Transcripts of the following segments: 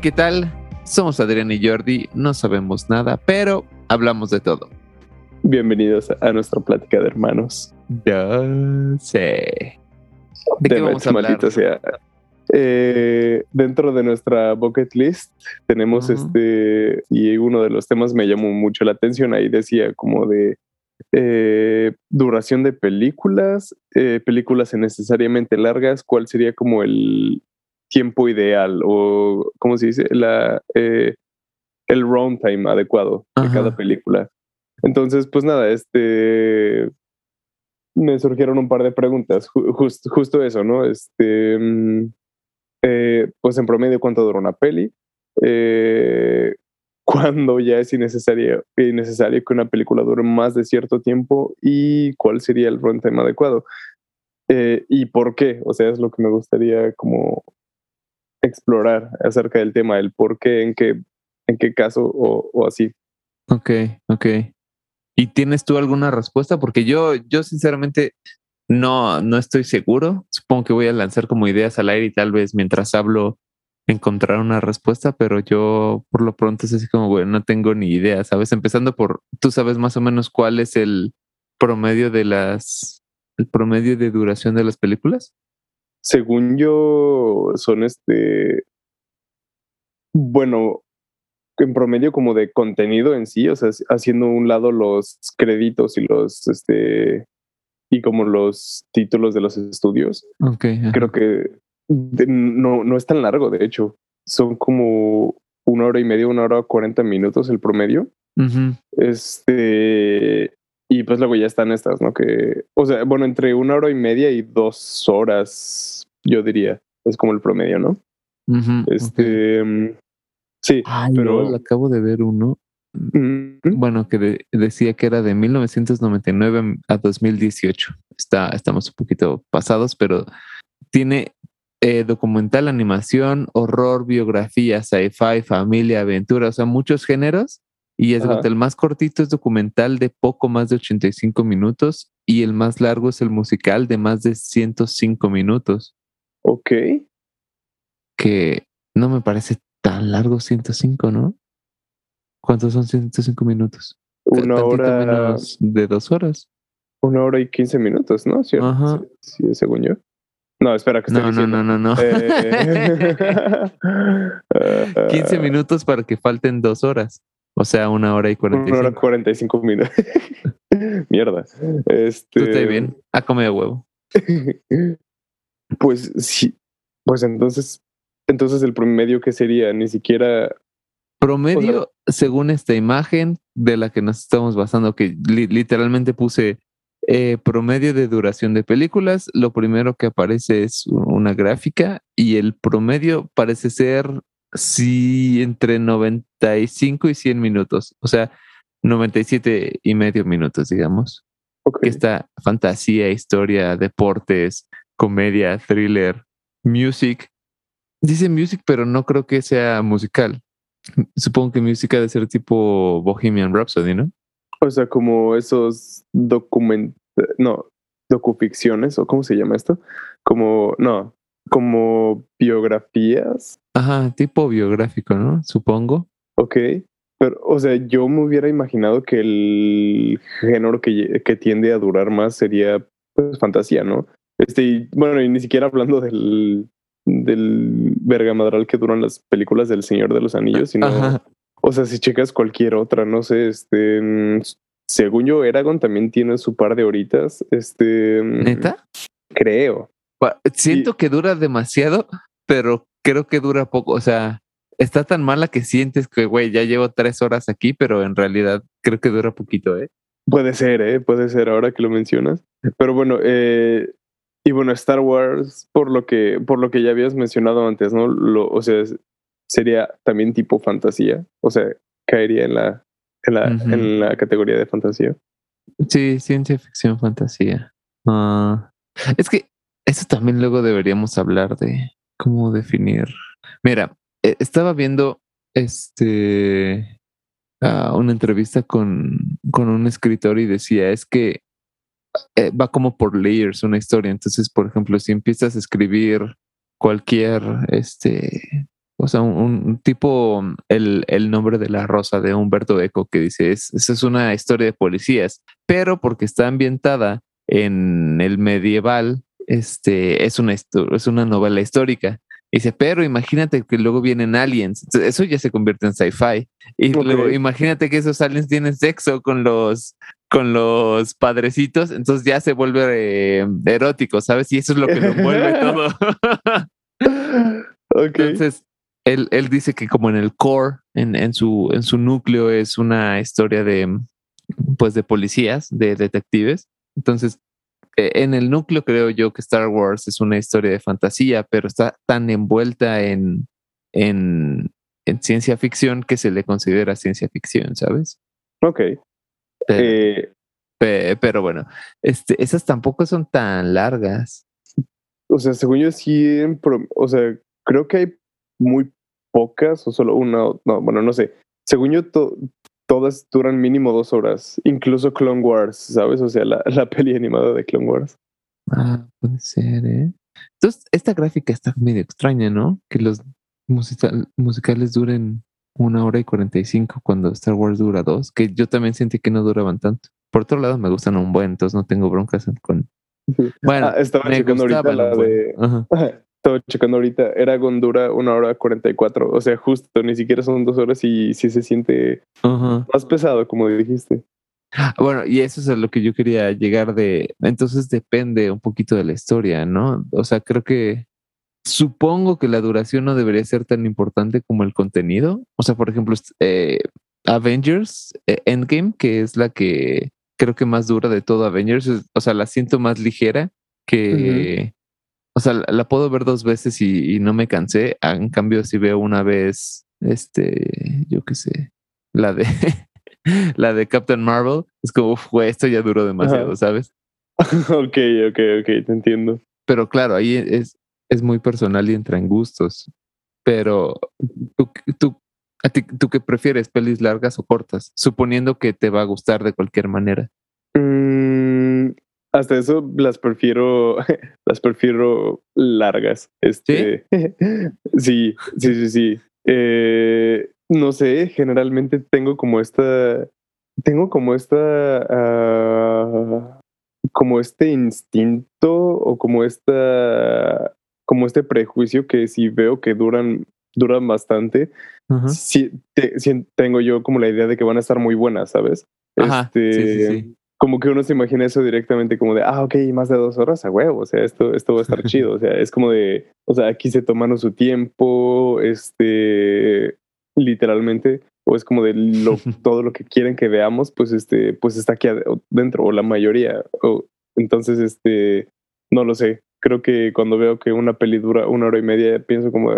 ¿qué tal? Somos Adrián y Jordi, no sabemos nada, pero hablamos de todo. Bienvenidos a nuestra plática de hermanos. Ya sé. ¿De, qué vamos a hablar? Sea. Eh, dentro de nuestra bucket list tenemos este, y uno de los temas me llamó mucho la atención, ahí decía como de eh, duración de películas, eh, películas innecesariamente largas, cuál sería como el tiempo ideal o, ¿cómo se dice? La, el runtime adecuado de cada película. Entonces, pues nada, este me surgieron un par de preguntas, justo eso, ¿no? Este, mm, eh, pues en promedio, ¿cuánto dura una peli? Eh, ¿Cuándo ya es innecesario, innecesario que una película dure más de cierto tiempo? ¿Y cuál sería el runtime adecuado? Eh, ¿Y por qué? O sea, es lo que me gustaría como explorar acerca del tema, el por qué, en qué, en qué caso o, así. Ok, ok. ¿Y tienes tú alguna respuesta? Porque yo, yo sinceramente no, no estoy seguro. Supongo que voy a lanzar como ideas al aire y tal vez mientras hablo encontrar una respuesta, pero yo por lo pronto es así como, bueno, no tengo ni idea, ¿sabes? Empezando por, ¿tú sabes más o menos cuál es el promedio de las, el promedio de duración de las películas? Según yo, son este, bueno, en promedio como de contenido en sí, o sea, haciendo un lado los créditos y los, este, y como los títulos de los estudios. Okay, Creo que no, no es tan largo, de hecho. Son como una hora y media, una hora cuarenta minutos el promedio. Este, y pues luego ya están estas, ¿no? Que, o sea, bueno, entre una hora y media y dos horas, yo diría, es como el promedio, ¿no? este, mm, Sí, pero acabo de ver uno. Bueno, que decía que era de 1999 a 2018. Está, estamos un poquito pasados, pero tiene eh, documental, animación, horror, biografía, sci-fi, familia, aventura, o sea, muchos géneros. Y es el más cortito es documental de poco más de 85 minutos y el más largo es el musical de más de 105 minutos. Ok. Que no me parece tan largo 105, ¿no? ¿Cuántos son 105 minutos? Una hora. menos de dos horas. Una hora y quince minutos, ¿no? ¿Sí, Ajá. Sí, según yo. No, espera que no, no, no, no, no, eh... 15 minutos para que falten dos horas. O sea, una hora y 45. Una hora y 45 minutos. Mierda. Este... Tú estás bien. A comer huevo. pues sí. Pues entonces entonces el promedio que sería ni siquiera... Promedio, según esta imagen de la que nos estamos basando, que literalmente puse eh, promedio de duración de películas, lo primero que aparece es una gráfica y el promedio parece ser sí entre 95 y 100 minutos, o sea, 97 y medio minutos, digamos. Esta fantasía, historia, deportes, comedia, thriller, music, Dice music, pero no creo que sea musical. Supongo que música debe ser tipo Bohemian Rhapsody, ¿no? O sea, como esos document... No, docuficciones, o cómo se llama esto? Como, no, como biografías. Ajá, tipo biográfico, ¿no? Supongo. Ok. Pero, o sea, yo me hubiera imaginado que el género que, que tiende a durar más sería pues, fantasía, ¿no? Este, bueno, y ni siquiera hablando del, del vergamadral que duran las películas del Señor de los Anillos, sino, o sea, si checas cualquier otra, no sé, este, según yo, Eragon también tiene su par de horitas, este... ¿Neta? Creo. Siento que dura demasiado, pero creo que dura poco, o sea, está tan mala que sientes que, güey, ya llevo tres horas aquí, pero en realidad creo que dura poquito, ¿eh? Puede ser, ¿eh? Puede ser ahora que lo mencionas. Pero bueno, eh, y bueno, Star Wars, por lo que, por lo que ya habías mencionado antes, ¿no? Lo, o sea, sería también tipo fantasía. O sea, caería en la, en la, en la categoría de fantasía. Sí, ciencia ficción, fantasía. Ah, es que eso también luego deberíamos hablar de cómo definir. Mira, e, estaba viendo este una entrevista con, con un escritor y decía es que eh, va como por layers una historia. Entonces, por ejemplo, si empiezas a escribir cualquier, este, O sea, un, tipo, el, el, nombre de la rosa de Humberto Eco, que dice, es, esa es una historia de policías, pero porque está ambientada en el medieval, este, es una, es una novela histórica. dice, pero imagínate que luego vienen aliens. eso ya se convierte en sci-fi. Y luego imagínate que esos aliens tienen sexo con los, con los padrecitos, entonces ya se vuelve eh, erótico, ¿sabes? Y eso es lo que lo envuelve todo. Entonces, él, él, dice que como en el core, en, en, su, en su núcleo es una historia de, pues, de policías, de detectives. Entonces, en el núcleo creo yo que Star Wars es una historia de fantasía, pero está tan envuelta en, en, en ciencia ficción que se le considera ciencia ficción, ¿sabes? Ok. Eh, pero, bueno, este, esas tampoco son tan largas. O sea, según yo sí, o sea, creo que hay muy pocas o solo una, no, bueno, no sé. Según yo, todas duran mínimo dos horas, incluso Clone Wars, ¿sabes? O sea, la, la peli animada de Clone Wars. Ah, puede ser, ¿eh? Entonces, esta gráfica está medio extraña, ¿no? Que los musicales duren una hora y cuarenta y cinco cuando Star Wars dura dos, que yo también sentí que no duraban tanto. Por otro lado, me gustan un buen, entonces no tengo broncas con. Bueno, ah, estaba checando ahorita la de. Estaba checando ahorita, Eragon dura una hora cuarenta y cuatro, o sea, justo, ni siquiera son dos horas y sí se siente más pesado, como dijiste. Bueno, y eso es a lo que yo quería llegar de. Entonces depende un poquito de la historia, ¿no? O sea, creo que Supongo que la duración no debería ser tan importante como el contenido. O sea, por ejemplo, eh, Avengers eh, Endgame, que es la que creo que más dura de todo Avengers, o sea, la siento más ligera que... O sea, la, puedo ver dos veces y, no me cansé. En cambio, si veo una vez, este, yo qué sé, la de la de Captain Marvel, es como, fue esto ya duró demasiado, ¿sabes? ok, ok, ok, te entiendo. Pero claro, ahí es, es muy personal y entra en gustos. Pero tú, tú, a ti, ¿tú qué prefieres, pelis largas o cortas? Suponiendo que te va a gustar de cualquier manera. Mm, hasta eso las prefiero, las prefiero largas. Este, ¿Sí? sí, sí, sí, eh, no sé, generalmente tengo como esta, tengo como esta, ah, como este instinto o como esta como este prejuicio que si veo que duran, duran bastante, si, tengo yo como la idea de que van a estar muy buenas, ¿sabes? este, Como que uno se imagina eso directamente como de, ah, ok, más de dos horas a huevo, o sea, esto, esto va a estar chido, o sea, es como de, o sea, aquí se toman su tiempo, este, literalmente, o es como de lo, todo lo que quieren que veamos, pues este, pues está aquí adentro, o la mayoría, o, entonces, este, no lo sé, creo que cuando veo que una peli dura una hora y media, pienso como,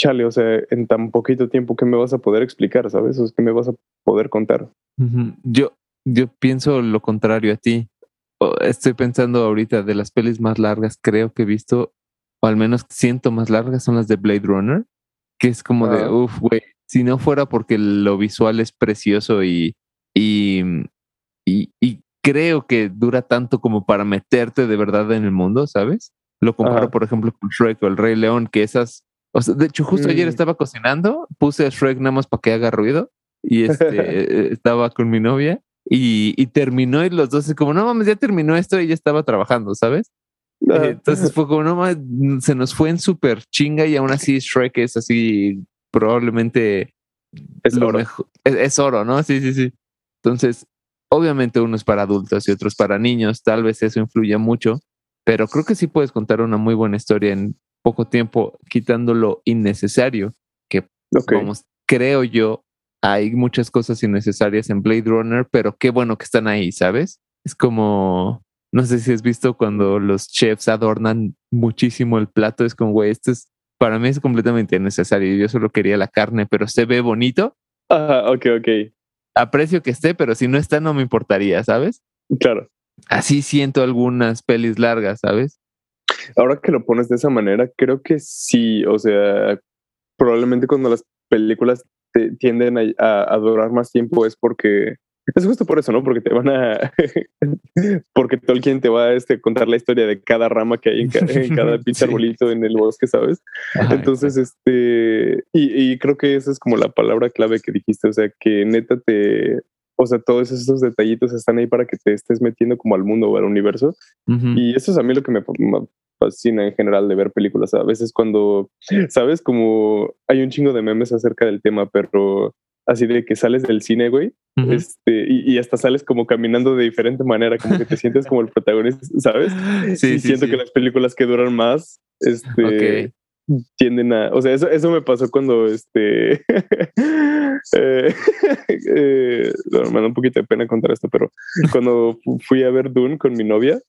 chale, o sea, en tan poquito tiempo, ¿qué me vas a poder explicar, sabes? O ¿qué me vas a poder contar? Yo, yo pienso lo contrario a ti. Estoy pensando ahorita de las pelis más largas, creo que he visto, o al menos siento más largas, son las de Blade Runner, que es como de, uff, güey, si no fuera porque lo visual es precioso y, y, y, y creo que dura tanto como para meterte de verdad en el mundo, ¿sabes? Lo comparo, por ejemplo, con Shrek o el Rey León, que esas. O sea, de hecho, justo ayer mm. estaba cocinando, puse a Shrek nada más para que haga ruido y este, estaba con mi novia y, y, terminó y los dos, como, no mames, ya terminó esto y ya estaba trabajando, ¿sabes? Entonces fue como, no mames, se nos fue en súper chinga y aún así Shrek es así, probablemente es lo oro. Mejor. es, oro, ¿no? Sí, sí, sí. Entonces, Obviamente uno es para adultos y otros para niños, tal vez eso influya mucho, pero creo que sí puedes contar una muy buena historia en poco tiempo, quitando lo innecesario, que vamos, creo yo, hay muchas cosas innecesarias en Blade Runner, pero qué bueno que están ahí, ¿sabes? Es como, no sé si has visto cuando los chefs adornan muchísimo el plato, es como, güey, esto es, para mí es completamente innecesario, yo solo quería la carne, pero se ve bonito. Ajá, ok, ok aprecio que esté, pero si no está no me importaría, ¿sabes? Claro. Así siento algunas pelis largas, ¿sabes? Ahora que lo pones de esa manera, creo que sí, o sea, probablemente cuando las películas tienden a, durar más tiempo es porque Es justo por eso, ¿no? Porque te van a. porque Tolkien te va a este, contar la historia de cada rama que hay en, cada pinche arbolito en el bosque, ¿sabes? Entonces, este. Y, y, creo que esa es como la palabra clave que dijiste. O sea, que neta te. O sea, todos esos detallitos están ahí para que te estés metiendo como al mundo o al universo. Y eso es a mí lo que me, fascina en general de ver películas. A veces cuando, ¿sabes? Como hay un chingo de memes acerca del tema, pero así de que sales del cine, güey, este, y, hasta sales como caminando de diferente manera, como que te sientes como el protagonista, ¿sabes? Sí, siento que las películas que duran más, este, tienden a, o sea, eso, eso me pasó cuando, este, eh, eh, me da un poquito de pena contar esto, pero cuando fui a ver Dune con mi novia,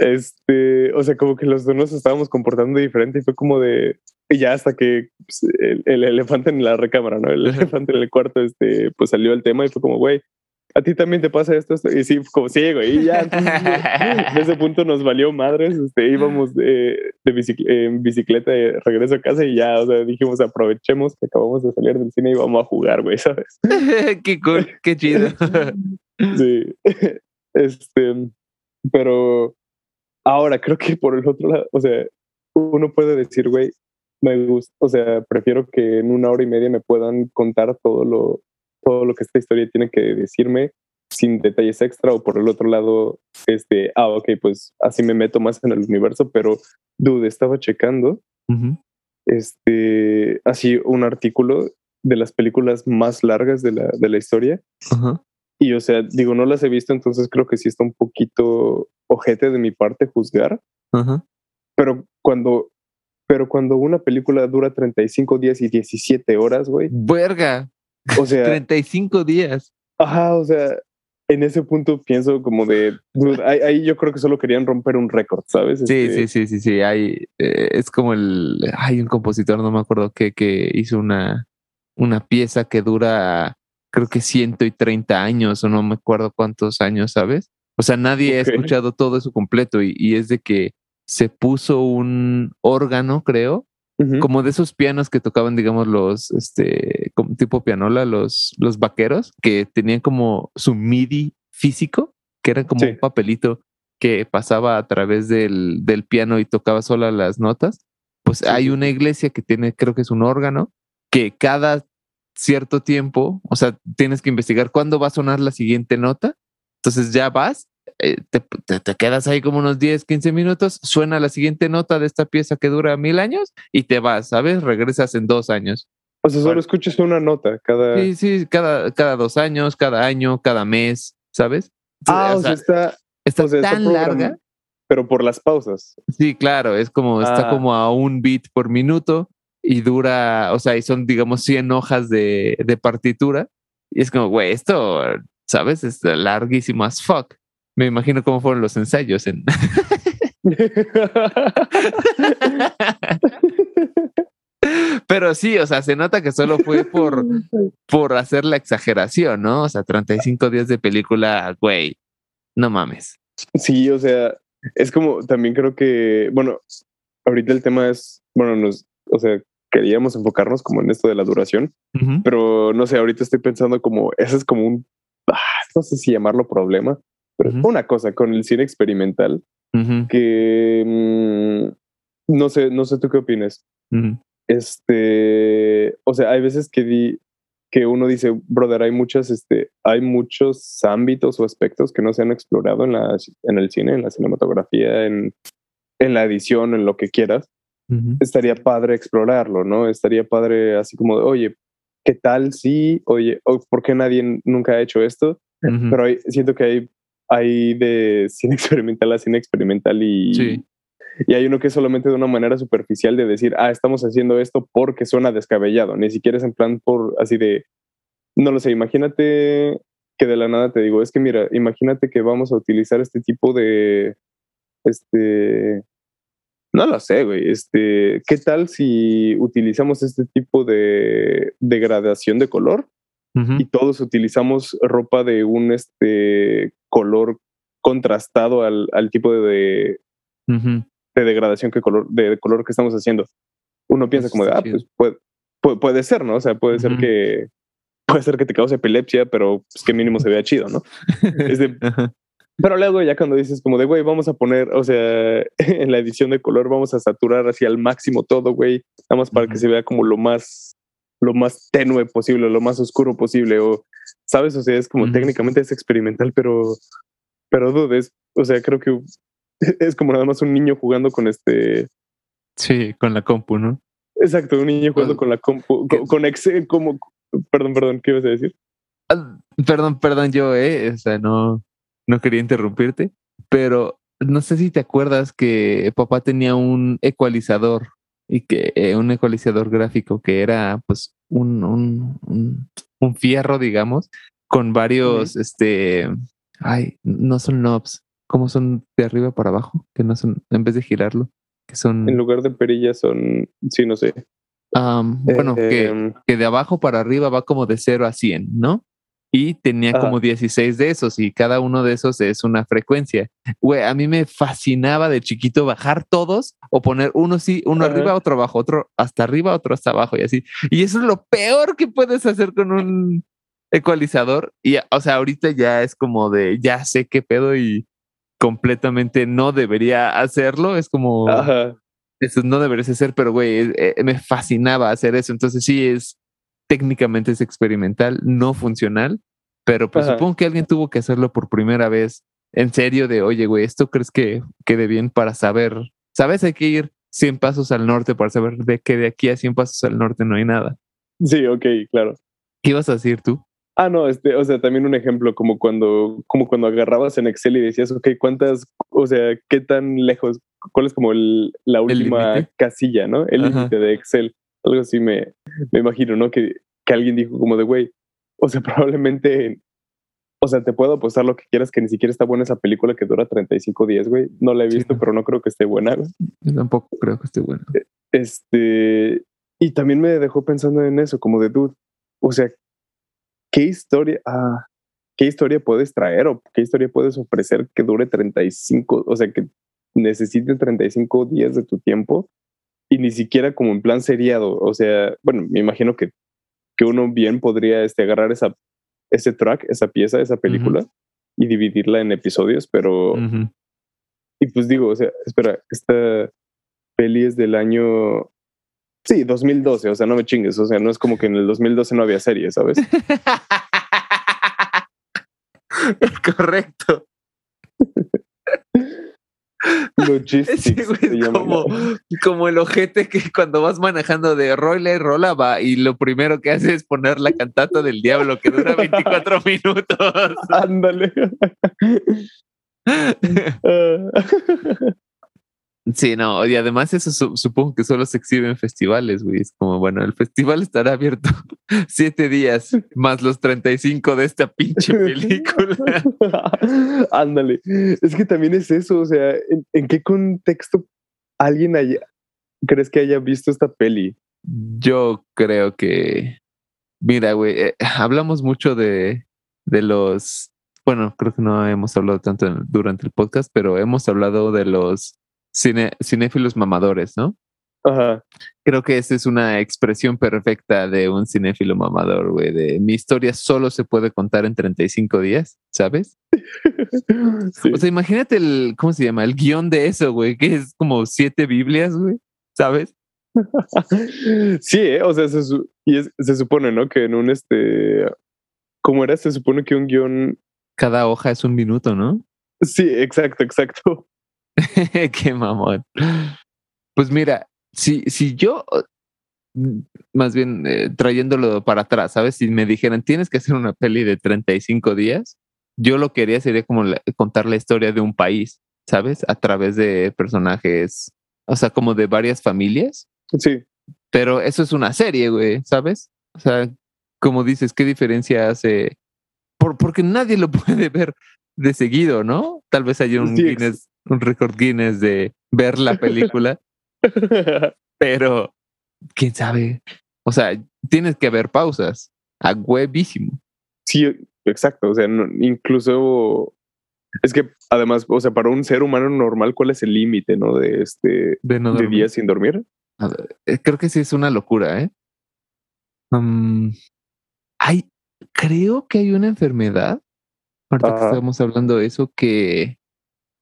este, o sea, como que los dos nos estábamos comportando diferente y fue como de, y ya hasta que pues, el, elefante en la recámara, ¿no? El elefante en el cuarto, este, pues salió el tema y fue como, güey, a ti también te pasa esto, y sí, como sí, güey, y ya, en ese punto nos valió madres, este, íbamos de, en bicicleta de regreso a casa y ya, o sea, dijimos, aprovechemos que acabamos de salir del cine y vamos a jugar, güey, ¿sabes? qué cool, qué chido. sí, este, pero ahora creo que por el otro lado, o sea, uno puede decir, güey, me gusta, o sea, prefiero que en una hora y media me puedan contar todo lo, todo lo que esta historia tiene que decirme sin detalles extra o por el otro lado, este, ah, ok, pues así me meto más en el universo, pero, dude, estaba checando, este, así un artículo de las películas más largas de la, de la historia. Y, o sea, digo, no las he visto, entonces creo que sí está un poquito ojete de mi parte juzgar. Pero cuando pero cuando una película dura 35 días y 17 horas, güey. Verga. O sea. 35 días. Ajá, o sea, en ese punto pienso como de. ahí, yo creo que solo querían romper un récord, ¿sabes? Sí, este sí, sí, sí, sí. Hay, eh, es como el. Hay un compositor, no me acuerdo qué, que hizo una, una pieza que dura, creo que 130 años o no me acuerdo cuántos años, ¿sabes? O sea, nadie ha escuchado todo eso completo y, y es de que se puso un órgano, creo, como de esos pianos que tocaban, digamos, los, este, como tipo pianola, los, los vaqueros, que tenían como su MIDI físico, que era como un papelito que pasaba a través del, del, piano y tocaba sola las notas. Pues hay una iglesia que tiene, creo que es un órgano, que cada cierto tiempo, o sea, tienes que investigar cuándo va a sonar la siguiente nota. Entonces ya vas eh, te, te, quedas ahí como unos 10, 15 minutos, suena la siguiente nota de esta pieza que dura mil años y te vas, ¿sabes? Regresas en dos años. O sea, solo escuchas una nota cada... Sí, sí, cada, cada dos años, cada año, cada mes, ¿sabes? Ah, o, sea, está, está tan larga. Pero por las pausas. Sí, claro, es como, está ah. como a un beat por minuto y dura, o sea, y son, digamos, 100 hojas de, de partitura. Y es como, güey, esto, ¿sabes? Es larguísimo as fuck. Me imagino cómo fueron los ensayos en. Pero sí, o sea, se nota que solo fue por, por hacer la exageración, ¿no? O sea, 35 días de película, güey, no mames. Sí, o sea, es como también creo que, bueno, ahorita el tema es, bueno, nos, o sea, queríamos enfocarnos como en esto de la duración, pero no sé, ahorita estoy pensando como, ese es como un, ah, no sé si llamarlo problema, pero una cosa con el cine experimental que mm, no sé, no sé tú qué opinas. Este, o sea, hay veces que di, que uno dice, brother, hay muchas, este, hay muchos ámbitos o aspectos que no se han explorado en la, en el cine, en la cinematografía, en, en la edición, en lo que quieras. Estaría padre explorarlo, ¿no? Estaría padre así como, oye, ¿qué tal si, oye, ¿por qué nadie nunca ha hecho esto? Pero siento que hay hay de cine experimental a cine experimental y, y hay uno que es solamente de una manera superficial de decir, ah, estamos haciendo esto porque suena descabellado, ni siquiera es en plan por así de, no lo sé, imagínate que de la nada te digo, es que mira, imagínate que vamos a utilizar este tipo de, este, no lo sé, güey, este, ¿qué tal si utilizamos este tipo de degradación de color? y todos utilizamos ropa de un este color contrastado al, al tipo de, de, degradación que color, de color que estamos haciendo. Uno piensa como de, ah, pues puede, puede, ser, ¿no? O sea, puede ser que, puede ser que te cause epilepsia, pero pues que mínimo se vea chido, ¿no? pero luego ya cuando dices como de, güey, vamos a poner, o sea, en la edición de color vamos a saturar hacia el máximo todo, güey, nada más para que se vea como lo más, lo más tenue posible, lo más oscuro posible, o, ¿sabes? O sea, es como técnicamente es experimental, pero, pero dudes, o sea, creo que es como nada más un niño jugando con este... Sí, con la compu, ¿no? Exacto, un niño jugando con la compu, con, Excel, como, perdón, perdón, ¿qué ibas a decir? Ah, perdón, perdón, yo, eh, o sea, no, no quería interrumpirte, pero no sé si te acuerdas que papá tenía un ecualizador y que eh, un ecualizador gráfico que era pues un, un, un, fierro, digamos, con varios, este, ay, no son knobs, ¿cómo son de arriba para abajo? Que no son, en vez de girarlo, que son... En lugar de perillas son, sí, no sé. bueno, que, em. que, de abajo para arriba va como de 0 a 100, ¿no? Y tenía como 16 de esos y cada uno de esos es una frecuencia. Güey, a mí me fascinaba de chiquito bajar todos o poner uno sí, uno arriba, otro abajo, otro hasta arriba, otro hasta abajo y así. Y eso es lo peor que puedes hacer con un ecualizador. Y, o sea, ahorita ya es como de, ya sé qué pedo y completamente no debería hacerlo. Es como, eso no debería ser, pero güey, eh, me fascinaba hacer eso. Entonces sí es, técnicamente es experimental, no funcional, pero pues supongo que alguien tuvo que hacerlo por primera vez en serio de, oye, güey, ¿esto crees que quede bien para saber? ¿Sabes? Hay que ir 100 pasos al norte para saber de que de aquí a 100 pasos al norte no hay nada. Sí, ok, claro. ¿Qué ibas a decir tú? Ah, no, este, o sea, también un ejemplo como cuando, como cuando agarrabas en Excel y decías, ok, ¿cuántas, o sea, qué tan lejos, cuál es como la última casilla, ¿no? El límite de Excel. Algo así me, me imagino, ¿no? Que, que alguien dijo como de, güey, o sea, probablemente, o sea, te puedo apostar lo que quieras que ni siquiera está buena esa película que dura 35 días, güey. No la he visto, pero no creo que esté buena. Yo tampoco creo que esté buena. E, este, y también me dejó pensando en eso, como de, dude, o sea, ¿qué historia, ah, qué historia puedes traer o qué historia puedes ofrecer que dure 35, o sea, que necesite 35 días de tu tiempo y ni siquiera como en plan seriado? O sea, bueno, me imagino que, que uno bien podría este, agarrar esa, ese track, esa pieza, esa película y dividirla en episodios, pero... Y pues digo, o sea, espera, esta peli es del año Sí, 2012, o sea, no me chingues, o sea, no es como que en el 2012 no había serie, ¿sabes? Correcto. como, como, el ojete que cuando vas manejando de rola y rola va y lo primero que hace es poner la cantata del diablo que dura 24 minutos. Ándale. Sí, no, y además eso supongo que solo se exhibe en festivales, güey. Es como, bueno, el festival estará abierto siete días más los 35 de esta pinche película. Ándale, es que también es eso, o sea, ¿en, qué contexto alguien haya, crees que haya visto esta peli? Yo creo que, mira, güey, eh, hablamos mucho de, de los, bueno, creo que no hemos hablado tanto durante el podcast, pero hemos hablado de los cine, cinéfilos mamadores, ¿no? Ajá. Creo que esa es una expresión perfecta de un cinéfilo mamador, güey. De mi historia solo se puede contar en 35 días, ¿sabes? O sea, imagínate el, ¿cómo se llama? El guion de eso, güey, que es como siete Biblias, güey, ¿sabes? sí, ¿eh? o sea, se, y se supone, ¿no? Que en un este, ¿cómo era? Se supone que un guion... Cada hoja es un minuto, ¿no? Sí, exacto, exacto. Qué mamón. Pues mira, si, si yo, mm, más bien eh, trayéndolo para atrás, ¿sabes? Si me dijeran, tienes que hacer una peli de 35 días, yo lo que haría sería como contar la historia de un país, ¿sabes? A través de personajes, o sea, como de varias familias. Sí. Pero eso es una serie, güey, ¿sabes? O sea, como dices, ¿qué diferencia hace? Por, porque nadie lo puede ver de seguido, ¿no? Tal vez haya un Guinness un récord Guinness de ver la película, pero quién sabe. O sea, tienes que ver pausas a huevísimo. Sí, exacto. O sea, incluso es que además, o sea, para un ser humano normal, ¿cuál es el límite, no? De este de, días sin dormir. Eh, creo que sí es una locura, ¿eh? hay, creo que hay una enfermedad, ahorita que estamos hablando de eso, que,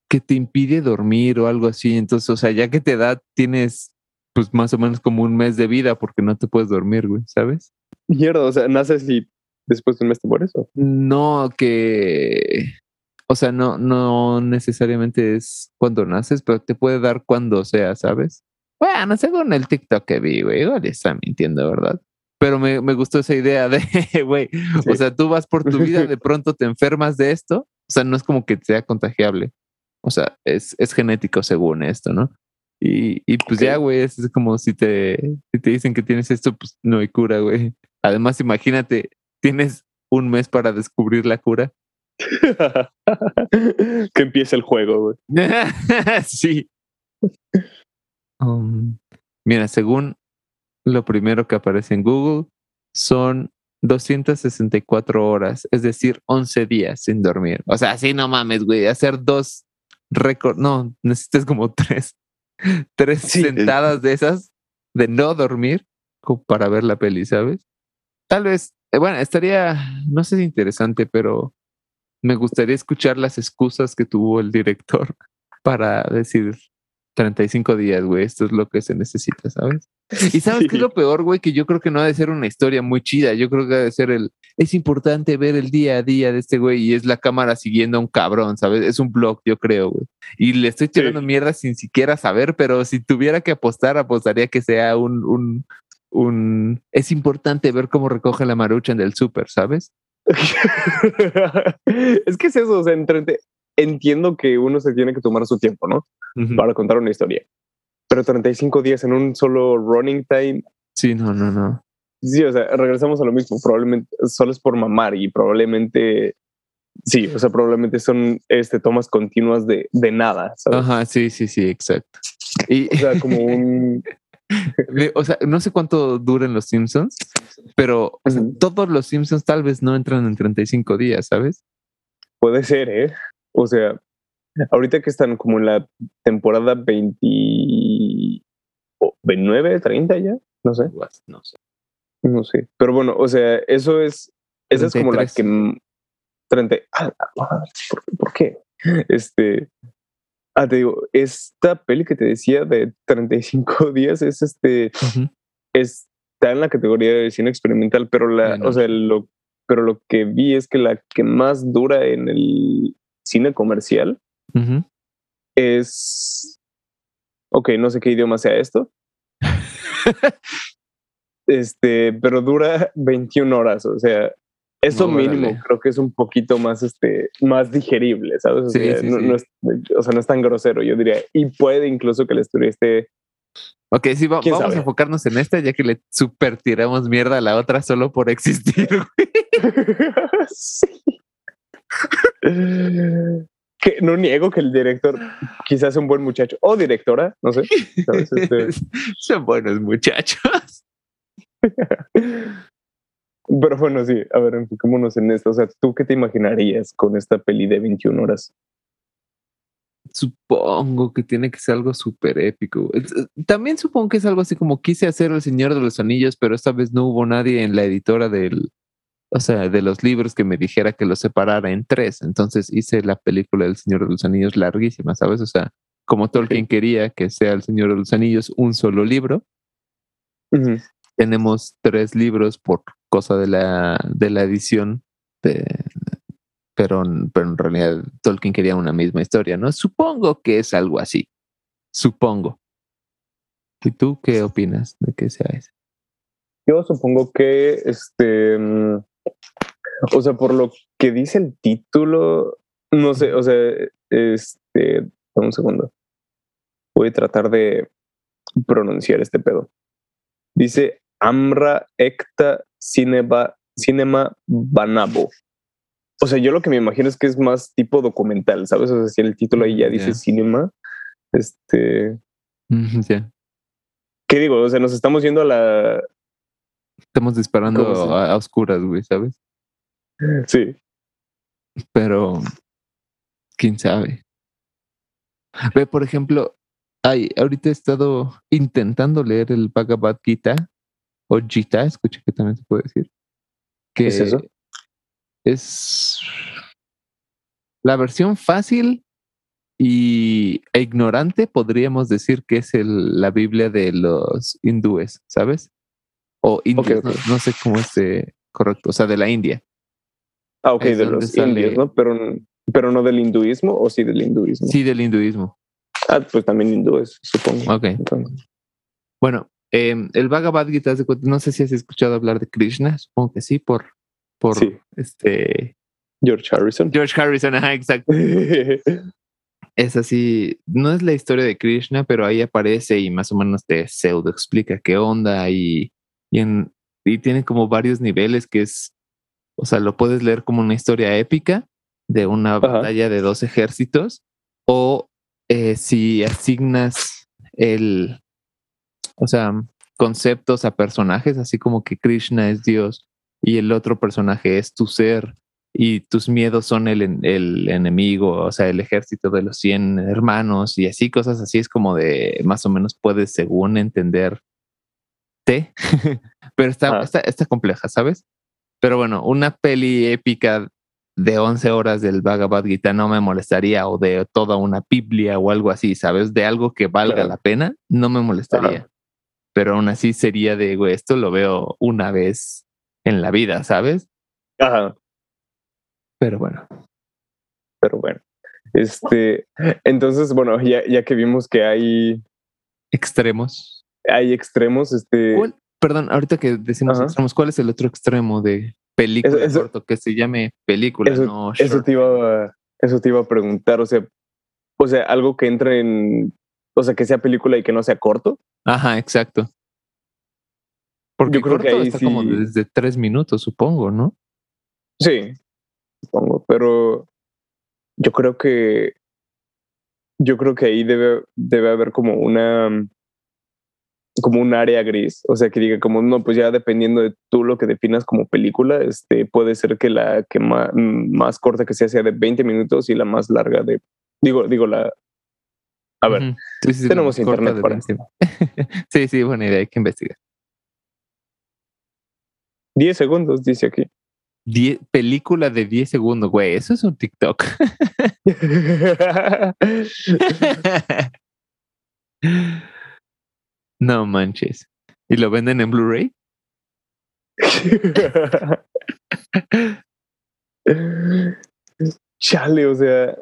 que te impide dormir o algo así. Entonces, o sea, ya que te da, tienes pues más o menos como un mes de vida porque no te puedes dormir, güey, ¿sabes? Mierda, o sea, naces y después de un mes te mueres. ¿o? No, que o sea, no, no necesariamente es cuando naces, pero te puede dar cuando sea, ¿sabes? Bueno, según el TikTok que vi, güey, igual está mintiendo, ¿verdad? Pero me, me gustó esa idea de, güey, o sea, tú vas por tu vida, de pronto te enfermas de esto, o sea, no es como que sea contagiable, o sea, es, es genético según esto, ¿no? Y, y pues ya, güey, es como si te, si te dicen que tienes esto, pues no hay cura, güey. Además, imagínate, tienes un mes para descubrir la cura que empiece el juego, güey. sí. Um, mira, según lo primero que aparece en Google, son 264 horas, es decir, 11 días sin dormir. O sea, así no mames, güey, hacer dos récords, no, necesitas como tres, tres sentadas de esas de no dormir para ver la peli, ¿sabes? Tal vez, eh, bueno, estaría, no sé si interesante, pero me gustaría escuchar las excusas que tuvo el director para decir 35 días, güey, esto es lo que se necesita, ¿sabes? Y sabes qué es lo peor, güey, que yo creo que no ha de ser una historia muy chida, yo creo que ha de ser el, es importante ver el día a día de este güey y es la cámara siguiendo a un cabrón, ¿sabes? Es un blog, yo creo, güey. Y le estoy tirando mierda sin siquiera saber, pero si tuviera que apostar, apostaría que sea un, un, un, es importante ver cómo recoge la marucha del súper, ¿sabes? es que es eso, o sea, entiendo que uno se tiene que tomar su tiempo, ¿no? Para contar una historia. Pero 35 días en un solo running time. Sí, no, no, no. Sí, o sea, regresamos a lo mismo. Probablemente solo es por mamar y probablemente sí, o sea, probablemente son este, tomas continuas de, de nada. Ajá, sí, sí, sí, exacto. Y, o sea, como un, o sea, no sé cuánto duren los Simpsons, pero todos los Simpsons tal vez no entran en 35 días, ¿sabes? Puede ser, ¿eh? O sea, ahorita que están como en la temporada 29, 30 ya, no sé. No sé. No sé. Pero bueno, o sea, eso es, esa es como la que 30. Ah, ¿por, ¿Por qué? Este, Ah, te digo, esta peli que te decía de 35 días es este, está en la categoría de cine experimental, pero la, o sea, lo, pero lo que vi es que la que más dura en el cine comercial es, ok, no sé qué idioma sea esto. este, pero dura 21 horas, o sea, eso mínimo creo que es un poquito más, este, más digerible, ¿sabes? O, sea, no, es, o sea, no es tan grosero, yo diría. Y puede incluso que la historia esté... Ok, sí, vamos a enfocarnos en esta, ya que le super tiramos mierda a la otra solo por existir. que no niego que el director quizás es un buen muchacho o directora, no sé. Este Son buenos muchachos. Pero bueno, sí, a ver, enfoquémonos en esto. O sea, ¿tú qué te imaginarías con esta peli de 21 horas? Supongo que tiene que ser algo súper épico. Eh, también supongo que es algo así como quise hacer El Señor de los Anillos, pero esta vez no hubo nadie en la editora del, o sea, de los libros que me dijera que lo separara en tres. Entonces hice la película del Señor de los Anillos larguísima, ¿sabes? O sea, como Tolkien quería que sea El Señor de los Anillos un solo libro. Tenemos tres libros por cosa de la, de la edición, pero, pero en realidad Tolkien quería una misma historia, ¿no? Supongo que es algo así, supongo. ¿Y tú qué opinas de que sea eso? Yo supongo que, este, mm, o sea, por lo que dice el título, no sé, o sea, este, un segundo. Voy a tratar de pronunciar este pedo. Dice Amra Ekta Cinema, Cinema Banabo. O sea, yo lo que me imagino es que es más tipo documental, ¿sabes? O sea, si el título ahí ya dice cinema, este... ¿Qué digo? O sea, nos estamos yendo a la... Estamos disparando a, oscuras, güey, ¿sabes? Sí. Pero, quién sabe. Ve, por ejemplo, ay, ahorita he estado intentando leer el Bhagavad Gita o Gita, escucha que también se puede decir. ¿Qué es eso? es la versión fácil y e ignorante, podríamos decir que es el, la Biblia de los hindúes, ¿sabes? O indios, No, sé cómo es eh, correcto, o sea, de la India. Ah, ok, de los indios, ¿no? Pero, pero no del hinduismo o sí del hinduismo. Sí, del hinduismo. Ah, pues también hindúes, supongo. Ok. Bueno, em, el Bhagavad Gita, no sé si has escuchado hablar de Krishna, supongo que sí, por, por este... George Harrison. George Harrison, ajá, exacto. es así, no es la historia de Krishna, pero ahí aparece y más o menos te pseudo explica qué onda y, y, en, y tiene como varios niveles que es, o sea, lo puedes leer como una historia épica de una batalla de dos ejércitos o eh, si asignas el, o sea, conceptos a personajes, así como que Krishna es Dios y el otro personaje es tu ser y tus miedos son el, el, enemigo, o sea, el ejército de los 100 hermanos y así, cosas así, es como de más o menos puedes según entender te, pero está, está, está, compleja, ¿sabes? Pero bueno, una peli épica de 11 horas del Bhagavad Gita no me molestaría o de toda una Biblia o algo así, ¿sabes? De algo que valga la pena, no me molestaría. Pero aún así sería de, güey, esto lo veo una vez en la vida, ¿sabes? Ajá. Pero bueno. Pero bueno. Este, entonces, bueno, ya, ya que vimos que hay extremos. Hay extremos, este. Perdón, ahorita que decimos extremos, ¿cuál es el otro extremo de película corto que se llame película? Eso, no eso te iba a, eso te iba a preguntar, o sea, o sea, algo que entre en, o sea, que sea película y que no sea corto. Ajá, exacto. Porque Yo creo que ahí está como desde tres minutos, supongo, ¿no? Sí, supongo, pero yo creo que yo creo que ahí debe, debe haber como una como un área gris, o sea, que diga como no, pues ya dependiendo de tú lo que definas como película, este puede ser que la que más, corta que sea sea de 20 minutos y la más larga de digo digo la a ver, tenemos internet para sí, sí, buena idea, hay que investigar. 10 segundos dice aquí película de 10 segundos, güey, eso es un TikTok. no manches. ¿Y lo venden en Blu-ray? Chale, o sea.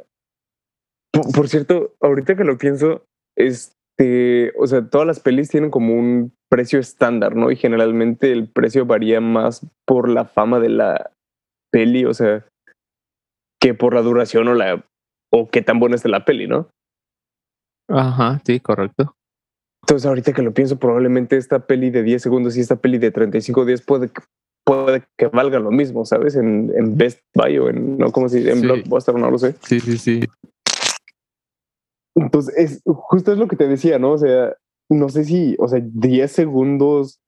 Por, cierto, ahorita que lo pienso, este, o sea, todas las pelis tienen como un precio estándar, ¿no? Y generalmente el precio varía más por la fama de la peli, o sea, que por la duración o la o qué tan buena es la peli, ¿no? Ajá, sí, correcto. Entonces, ahorita que lo pienso, probablemente esta peli de 10 segundos y esta peli de 35 días puede, puede que valga lo mismo, ¿sabes? En, en Best Buy o en, no, como si en Blockbuster, no lo sé. Sí, sí, sí. Entonces, es, justo es lo que te decía, ¿no? O sea, no sé si, o sea, 10 segundos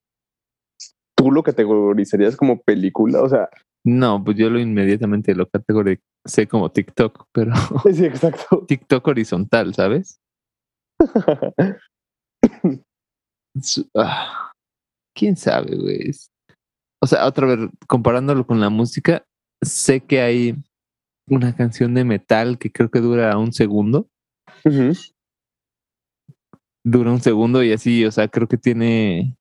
tú lo categorizarías como película, o sea. No, pues yo lo inmediatamente lo categoricé como TikTok, pero. Sí, exacto. TikTok horizontal, ¿sabes? Ah, ¿Quién sabe, güey? O sea, otra vez, comparándolo con la música, sé que hay una canción de metal que creo que dura un segundo dura un segundo y así, o sea, creo que tiene,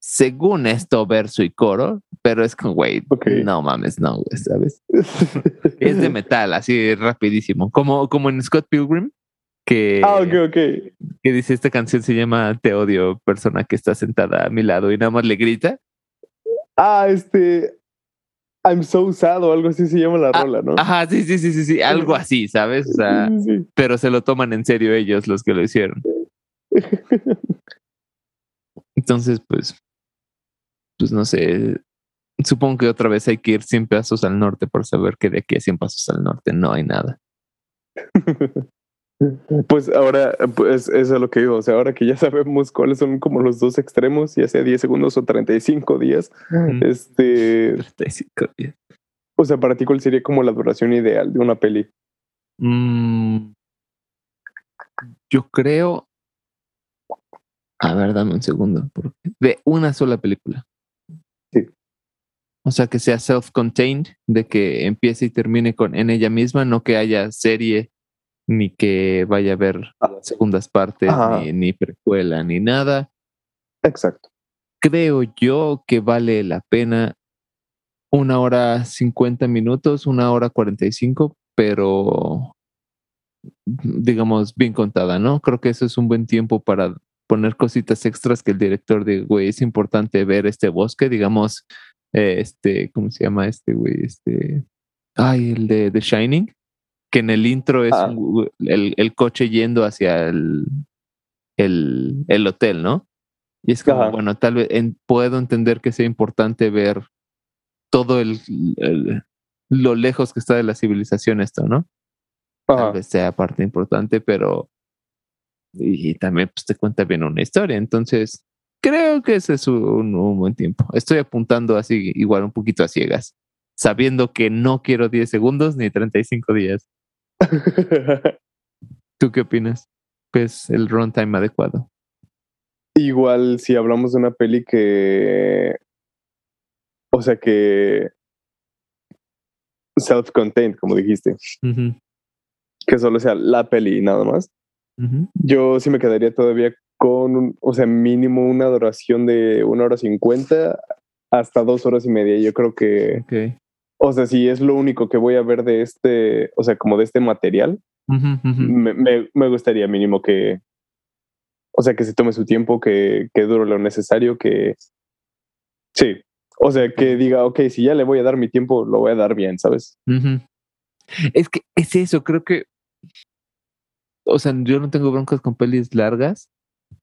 según esto, verso y coro, pero es como, güey, no mames, no, güey, ¿sabes? es de metal, así rapidísimo, como, como en Scott Pilgrim, que, ah, que dice esta canción se llama Te odio, persona que está sentada a mi lado y nada más le grita. Ah, este, I'm so sad o algo así se llama la ah, rola, ¿no? Ajá, sí, sí, sí, sí, sí, algo así, ¿sabes? O sea, pero se lo toman en serio ellos los que lo hicieron. Entonces, pues, pues no sé. Supongo que otra vez hay que ir 100 pasos al norte por saber que de aquí a 100 pasos al norte no hay nada. Pues ahora, pues eso es lo que digo. O sea, ahora que ya sabemos cuáles son como los dos extremos, ya sea 10 segundos o 35 días, este. 35 días. O sea, para ti, ¿cuál sería como la duración ideal de una peli? Mm, yo creo a ver, dame un segundo. De una sola película. Sí. O sea, que sea self-contained, de que empiece y termine con en ella misma, no que haya serie ni que vaya a haber segundas partes, ni, ni, precuela, ni nada. Exacto. Creo yo que vale la pena una hora cincuenta minutos, una hora cuarenta y cinco, pero digamos bien contada, ¿no? Creo que eso es un buen tiempo para poner cositas extras que el director de, güey, es importante ver este bosque, digamos, eh, este, ¿cómo se llama este, güey? Este, ay, el de The Shining que en el intro es ah. el, coche yendo hacia el, el, hotel, ¿no? Y es como, bueno, tal vez puedo entender que sea importante ver todo el, lo lejos que está de la civilización esto, ¿no? Tal vez sea parte importante, pero y, también pues, te cuenta bien una historia. Entonces, creo que ese es un, un, buen tiempo. Estoy apuntando así, igual un poquito a ciegas, sabiendo que no quiero 10 segundos ni 35 días. ¿Tú qué opinas? ¿Qué es el runtime adecuado? Igual si hablamos de una peli que, o sea que self-contained, como dijiste, que solo sea la peli y nada más. Yo sí me quedaría todavía con, o sea, mínimo una duración de una hora cincuenta hasta dos horas y media. Yo creo que o sea, si es lo único que voy a ver de este, o sea, como de este material, Me, gustaría mínimo que, o sea, que se tome su tiempo, que, que dure lo necesario, que sí, o sea, que diga, ok, si ya le voy a dar mi tiempo, lo voy a dar bien, ¿sabes? Es que es eso, creo que, o sea, yo no tengo broncas con pelis largas,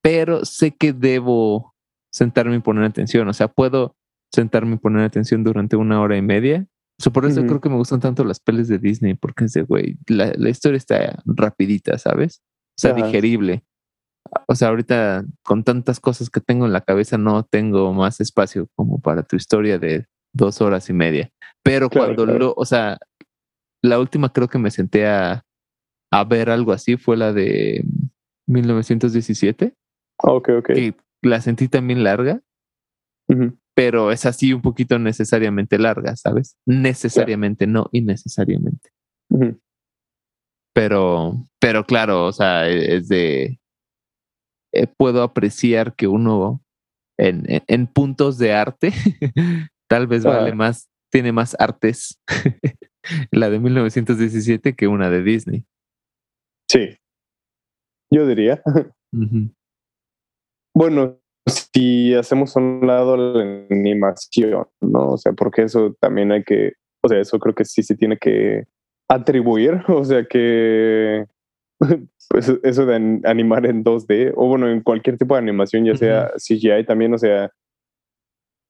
pero sé que debo sentarme y poner atención, o sea, puedo sentarme y poner atención durante una hora y media por eso creo que me gustan tanto las pelis de Disney, porque es de, güey, la, historia está rapidita, ¿sabes? O sea, digerible. O sea, ahorita con tantas cosas que tengo en la cabeza no tengo más espacio como para tu historia de dos horas y media. Pero cuando lo, o sea, la última creo que me senté a, a ver algo así fue la de 1917. Ok, ok. Y la sentí también larga pero es así un poquito necesariamente larga, ¿sabes? Necesariamente, no innecesariamente. Pero, pero claro, o sea, e, es de, eh, puedo apreciar que uno en, en, puntos de arte tal vez vale más, tiene más artes la de 1917 que una de Disney. Sí, yo diría. Bueno, si hacemos a un lado la animación, ¿no? O sea, porque eso también hay que, o sea, eso creo que sí se tiene que atribuir, o sea, que pues eso de animar en 2D o bueno, en cualquier tipo de animación, ya sea CGI también, o sea,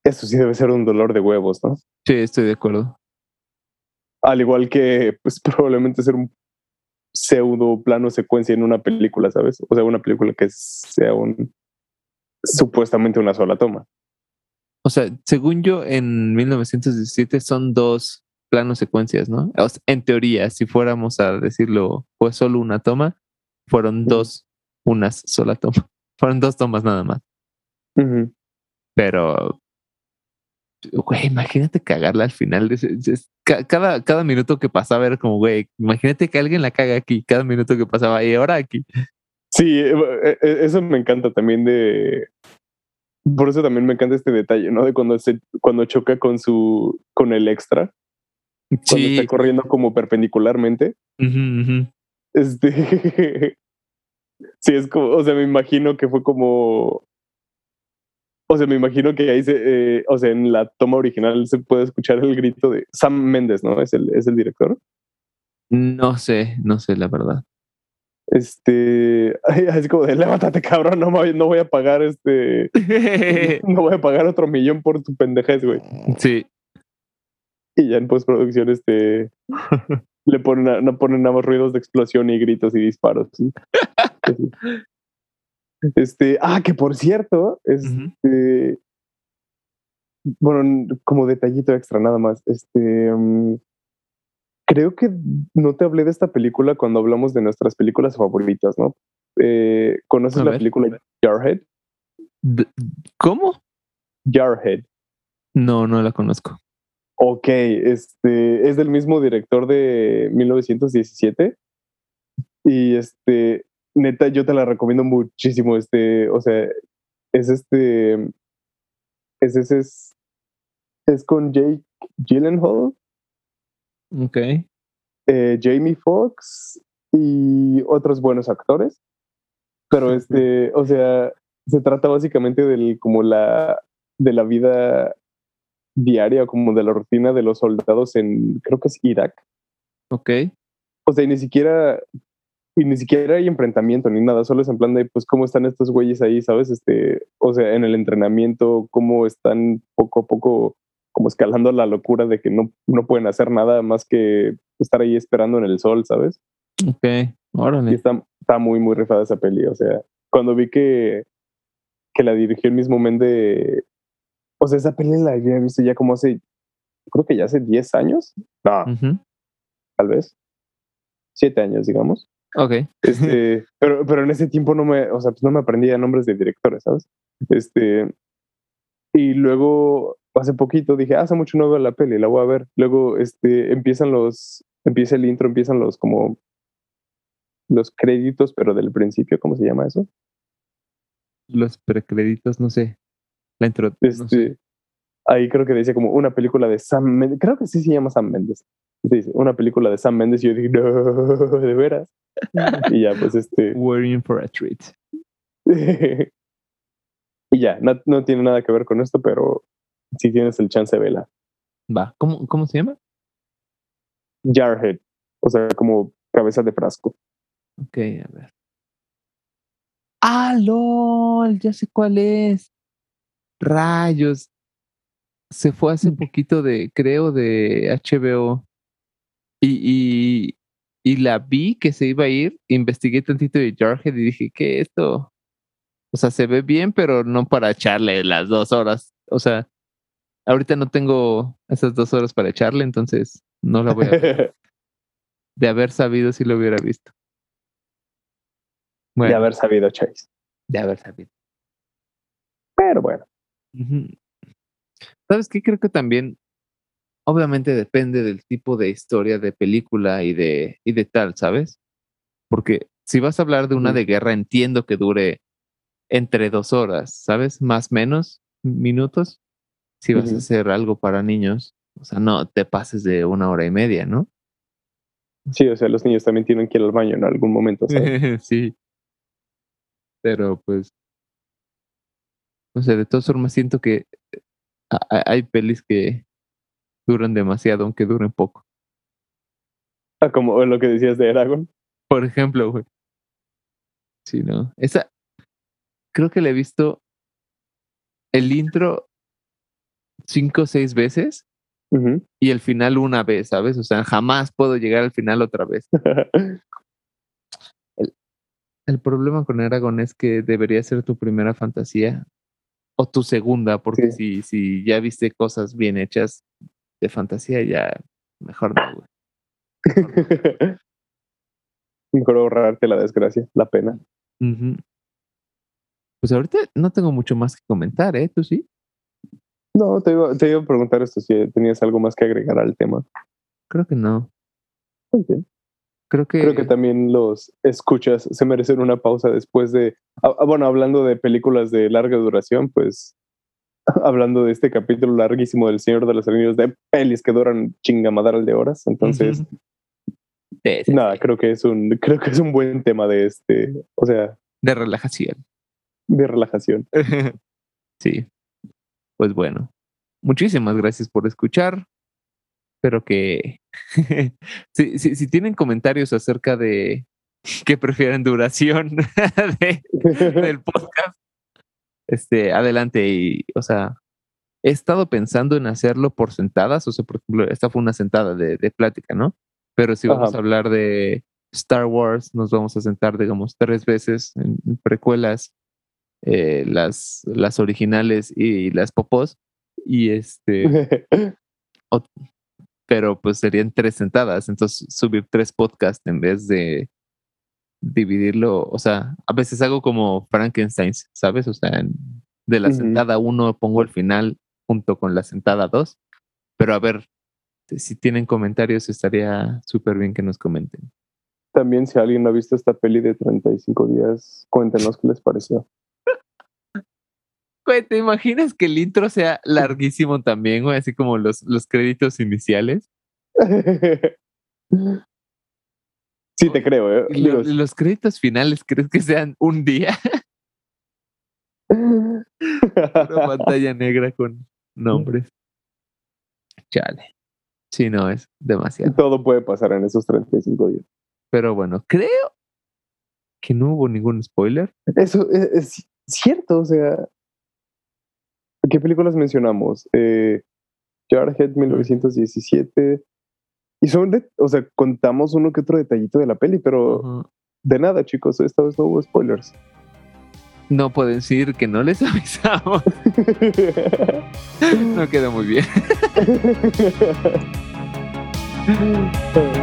eso sí debe ser un dolor de huevos, ¿no? Sí, estoy de acuerdo. Al igual que, pues probablemente ser un pseudo plano secuencia en una película, ¿sabes? O sea, una película que sea un supuestamente una sola toma. O sea, según yo, en 1917 son dos planos secuencias, ¿no? en teoría, si fuéramos a decirlo, fue solo una toma, fueron dos, unas sola toma. Fueron dos tomas nada más. Pero, güey, imagínate cagarla al final. cada, cada minuto que pasaba era como, güey, imagínate que alguien la caga aquí, cada minuto que pasaba, y ahora aquí. Sí, eh, eh, eh, eso me encanta también de. Por eso también me encanta este detalle, ¿no? De cuando se, cuando choca con su, con el extra. Cuando está corriendo como perpendicularmente. Este. sí, es como, o sea, me imagino que fue como. O sea, me imagino que ahí se, o sea, en la toma original se puede escuchar el grito de Sam Méndez, ¿no? Es el, es el director. No sé, no sé la verdad este, así como de levántate cabrón, no, no voy a pagar este, no voy a pagar otro millón por tu pendejez, güey. Sí. Y ya en postproducción, este, le ponen, no ponen nada más ruidos de explosión y gritos y disparos. este, ah, que por cierto, este, bueno, como detallito extra nada más, este, mm, creo que no te hablé de esta película cuando hablamos de nuestras películas favoritas, ¿no? Eh, ¿Conoces la película Jarhead? ¿Cómo? Jarhead. No, no la conozco. Ok, este es del mismo director de 1917 y este neta yo te la recomiendo muchísimo este, o sea, es este es ese es, es con Jake Gyllenhaal. Ok. Eh, Jamie Foxx y otros buenos actores. Pero este, o sea, se trata básicamente del como la de la vida diaria, como de la rutina de los soldados en, creo que es Irak. Ok. O sea, y ni siquiera, y ni siquiera hay enfrentamiento ni nada, solo es en plan de, pues, cómo están estos güeyes ahí, ¿sabes? Este, o sea, en el entrenamiento, cómo están poco a poco como escalando la locura de que no, no pueden hacer nada más que estar ahí esperando en el sol, ¿sabes? Ok, órale. Y está, está muy, muy rifada esa peli. O sea, cuando vi que, que la dirigió el mismo Mende, o sea, esa peli la había visto ya como hace, creo que ya hace 10 años. No, tal vez. 7 años, digamos. Ok. Este, pero, pero en ese tiempo no me, o sea, pues no me aprendía nombres de directores, ¿sabes? Este, y luego hace poquito dije, hace mucho no veo la peli, la voy a ver. Luego este, empiezan los, empieza el intro, empiezan los como los créditos, pero del principio, ¿cómo se llama eso? Los precréditos, no sé. La intro. Este, Ahí creo que dice como una película de Sam Mendes. Creo que sí se llama Sam Mendes. Dice, una película de Sam Mendes. Y yo dije, no, de veras. y ya, pues este. We're in for a treat. y ya, no, no tiene nada que ver con esto, pero si tienes el chance, vela. Va, ¿cómo, cómo se llama? Jarhead, o sea, como cabeza de frasco. Ok, a ver. ¡Ah, LOL! Ya sé cuál es. Rayos. Se fue hace un poquito de, creo, de HBO. Y, y, y, la vi que se iba a ir. Investigué tantito de Jarhead y dije, ¿qué esto? O sea, se ve bien, pero no para echarle las dos horas. O sea, ahorita no tengo esas dos horas para echarle, entonces no la voy a ver. De haber sabido si lo hubiera visto. De haber sabido, Chase. De haber sabido. Pero bueno. ¿Sabes qué? Creo que también, obviamente depende del tipo de historia de película y de, y de tal, ¿sabes? Porque si vas a hablar de una de guerra, entiendo que dure entre dos horas, ¿sabes? Más menos minutos. Si vas a hacer algo para niños, o sea, no te pases de una hora y media, ¿no? Sí, o sea, los niños también tienen que ir al baño en algún momento. ¿sabes? sí. Pero pues, no sé, de todas formas siento que eh, hay pelis que duran demasiado, aunque duren poco. Ah, como lo que decías de Eragon. Por ejemplo, güey. Sí, ¿no? Esa, creo que le he visto el intro cinco o seis veces y el final una vez, ¿sabes? O sea, jamás puedo llegar al final otra vez. El problema con Aragón es que debería ser tu primera fantasía o tu segunda, porque si, si ya viste cosas bien hechas de fantasía, ya mejor no, güey. mejor ahorrarte la desgracia, la pena. Pues ahorita no tengo mucho más que comentar, ¿eh? ¿Tú sí? No, te iba, te iba a preguntar esto, si tenías algo más que agregar al tema. Creo que no. Creo que... Creo que también los escuchas se merecen una pausa después de... Ah, ah, bueno, hablando de películas de larga duración, pues hablando de este capítulo larguísimo del Señor de los Anillos, de pelis que duran chingamadral de horas, entonces... nada, creo que es un creo que es un buen tema de este, o sea, de relajación. De relajación. sí. Pues bueno, muchísimas gracias por escuchar. Espero que si, si, tienen comentarios acerca de qué prefieren duración del podcast, este, adelante. Y, o sea, he estado pensando en hacerlo por sentadas. O sea, por ejemplo, esta fue una sentada de, de plática, ¿no? Pero si vamos a hablar de Star Wars, nos vamos a sentar, digamos, tres veces en precuelas, eh, las, las originales y las popos. Y este. pero pues serían tres sentadas, entonces subir tres podcasts en vez de dividirlo, o sea, a veces hago como Frankenstein, ¿sabes? O sea, de la sentada uno pongo el final junto con la sentada dos, Pero a ver, si tienen comentarios, estaría súper bien que nos comenten. También, si alguien no ha visto esta peli de 35 días, cuéntenos qué les pareció. Güey, ¿te imaginas que el intro sea larguísimo también, güey? Así como los, los créditos iniciales. sí, te creo, ¿eh? ¿Y los créditos finales, ¿crees que sean un día? Una pantalla negra con nombres. Chale. Sí, no, es demasiado. Todo puede pasar en esos 35 días. Pero bueno, creo que no hubo ningún spoiler. Eso es, cierto, o sea. ¿Qué películas mencionamos? Eh, Jarhead 1917. Y son de, o sea, contamos uno que otro detallito de la peli, pero de nada, chicos, esta vez no hubo spoilers. No pueden decir que no les avisamos. no quedó muy bien.